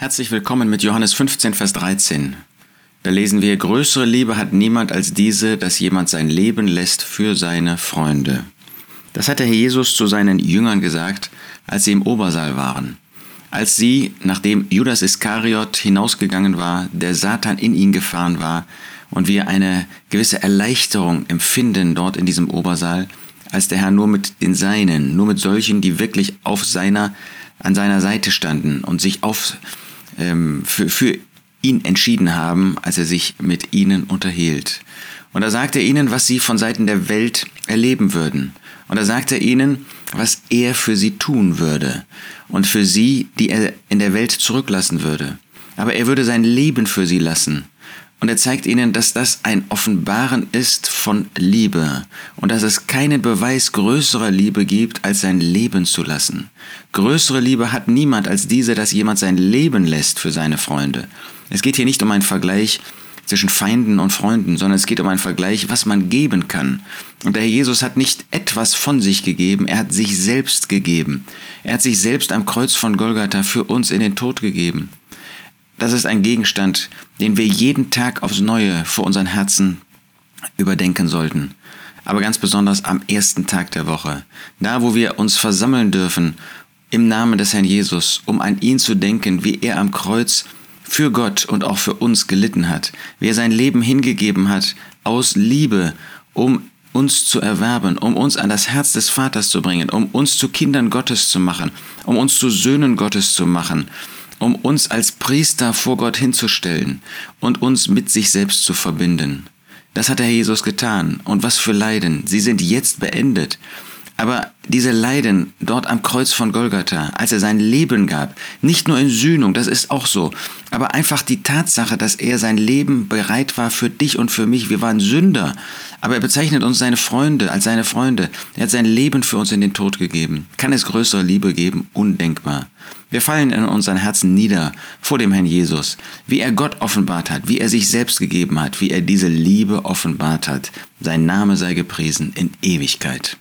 Herzlich willkommen mit Johannes 15, Vers 13. Da lesen wir, größere Liebe hat niemand als diese, dass jemand sein Leben lässt für seine Freunde. Das hat der Herr Jesus zu seinen Jüngern gesagt, als sie im Obersaal waren. Als sie, nachdem Judas Iskariot hinausgegangen war, der Satan in ihn gefahren war und wir eine gewisse Erleichterung empfinden dort in diesem Obersaal, als der Herr nur mit den Seinen, nur mit solchen, die wirklich auf seiner, an seiner Seite standen und sich auf ähm, für, für ihn entschieden haben, als er sich mit ihnen unterhielt. Und da sagte er ihnen, was sie von Seiten der Welt erleben würden. Und da sagte er ihnen, was er für sie tun würde und für sie, die er in der Welt zurücklassen würde. Aber er würde sein Leben für sie lassen. Und er zeigt ihnen, dass das ein Offenbaren ist von Liebe und dass es keinen Beweis größerer Liebe gibt, als sein Leben zu lassen. Größere Liebe hat niemand als diese, dass jemand sein Leben lässt für seine Freunde. Es geht hier nicht um einen Vergleich zwischen Feinden und Freunden, sondern es geht um einen Vergleich, was man geben kann. Und der Herr Jesus hat nicht etwas von sich gegeben, er hat sich selbst gegeben. Er hat sich selbst am Kreuz von Golgatha für uns in den Tod gegeben. Das ist ein Gegenstand, den wir jeden Tag aufs Neue vor unseren Herzen überdenken sollten. Aber ganz besonders am ersten Tag der Woche. Da, wo wir uns versammeln dürfen im Namen des Herrn Jesus, um an ihn zu denken, wie er am Kreuz für Gott und auch für uns gelitten hat, wie er sein Leben hingegeben hat aus Liebe, um uns zu erwerben, um uns an das Herz des Vaters zu bringen, um uns zu Kindern Gottes zu machen, um uns zu Söhnen Gottes zu machen, um uns als Priester vor Gott hinzustellen und uns mit sich selbst zu verbinden. Das hat der Herr Jesus getan. Und was für Leiden. Sie sind jetzt beendet. Aber diese Leiden dort am Kreuz von Golgatha, als er sein Leben gab, nicht nur in Sühnung, das ist auch so, aber einfach die Tatsache, dass er sein Leben bereit war für dich und für mich. Wir waren Sünder, aber er bezeichnet uns seine Freunde als seine Freunde. Er hat sein Leben für uns in den Tod gegeben. Kann es größere Liebe geben? Undenkbar. Wir fallen in unseren Herzen nieder vor dem Herrn Jesus, wie er Gott offenbart hat, wie er sich selbst gegeben hat, wie er diese Liebe offenbart hat. Sein Name sei gepriesen in Ewigkeit.